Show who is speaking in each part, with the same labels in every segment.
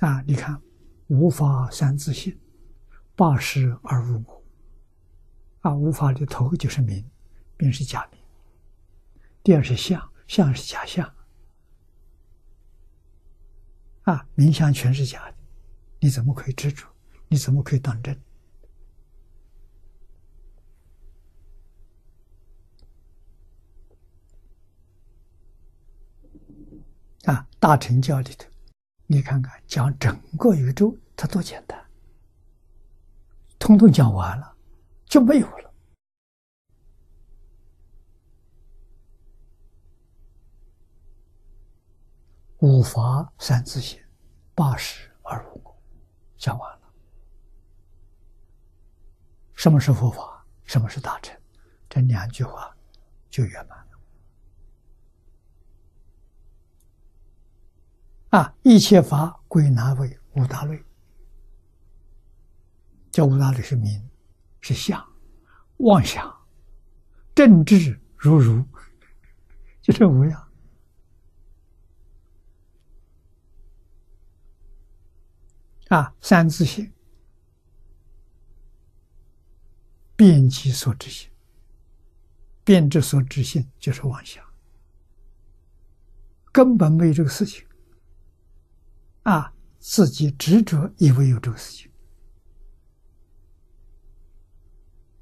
Speaker 1: 啊，你看，无法三自性，八识而无我。啊，无法的头就是名，名是假名；第二是相，相是假相。啊，名相全是假的，你怎么可以执着？你怎么可以当真？啊，大乘教里头，你看看讲整个宇宙，它多简单，通通讲完了，就没有了。五法三自性，八识而无我，讲完了。什么是佛法？什么是大乘？这两句话就圆满啊，一切法归纳为五大类。这五大类是名，是相，妄想，正智如如，就这五样。啊，三自性，变其所知性，变之所知性就是妄想，根本没有这个事情。啊，自己执着以为有这个事情。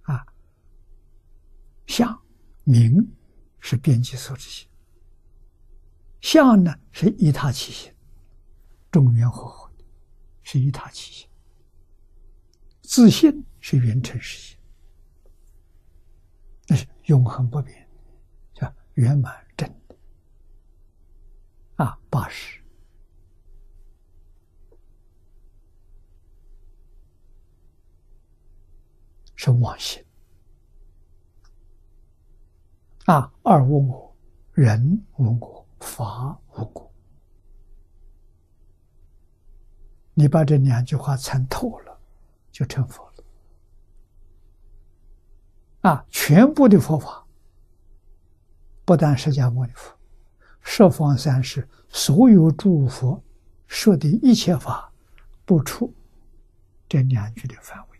Speaker 1: 啊，相名是边际所知性，相呢是一他起性，众缘和合。是一他起心，自信是圆成实性，那是永恒不变，叫圆满真的啊，八十是妄心啊，二无我，人无我，法无我。你把这两句话参透了，就成佛了。啊，全部的佛法，不但释迦牟尼佛，十方三世所有诸佛说的一切法，不出这两句的范围，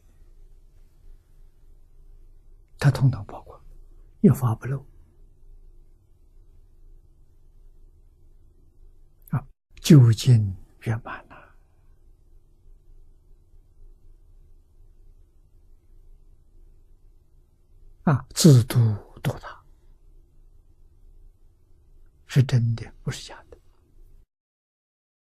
Speaker 1: 他统统包括，一发不漏。啊，究竟圆满了。啊，自度度他，是真的，不是假的。